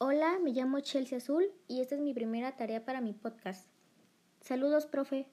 Hola, me llamo Chelsea Azul y esta es mi primera tarea para mi podcast. Saludos, profe.